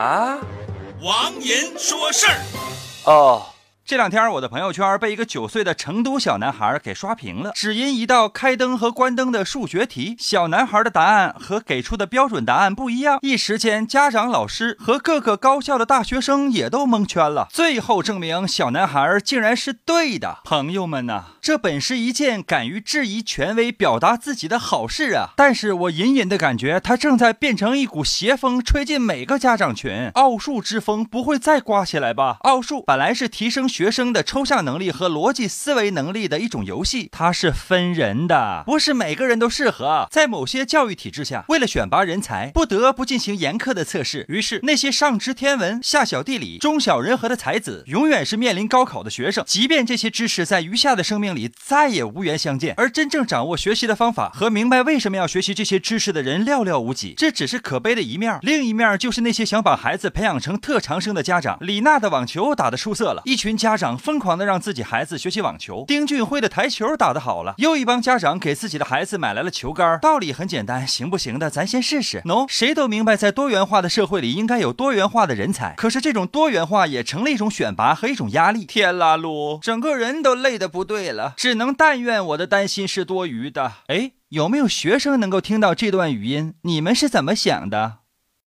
啊，王银说事儿。哦。这两天，我的朋友圈被一个九岁的成都小男孩给刷屏了，只因一道开灯和关灯的数学题，小男孩的答案和给出的标准答案不一样，一时间家长、老师和各个高校的大学生也都蒙圈了。最后证明，小男孩竟然是对的。朋友们呐，这本是一件敢于质疑权威、表达自己的好事啊！但是我隐隐的感觉，它正在变成一股邪风，吹进每个家长群。奥数之风不会再刮起来吧？奥数本来是提升学。学生的抽象能力和逻辑思维能力的一种游戏，它是分人的，不是每个人都适合。在某些教育体制下，为了选拔人才，不得不进行严苛的测试。于是，那些上知天文、下晓地理、中晓人和的才子，永远是面临高考的学生。即便这些知识在余下的生命里再也无缘相见，而真正掌握学习的方法和明白为什么要学习这些知识的人寥寥无几。这只是可悲的一面，另一面就是那些想把孩子培养成特长生的家长。李娜的网球打得出色了，一群家。家长疯狂的让自己孩子学习网球，丁俊晖的台球打得好了，又一帮家长给自己的孩子买来了球杆。道理很简单，行不行的，咱先试试。喏，谁都明白，在多元化的社会里，应该有多元化的人才。可是这种多元化也成了一种选拔和一种压力。天啦噜，整个人都累得不对了，只能但愿我的担心是多余的。哎，有没有学生能够听到这段语音？你们是怎么想的？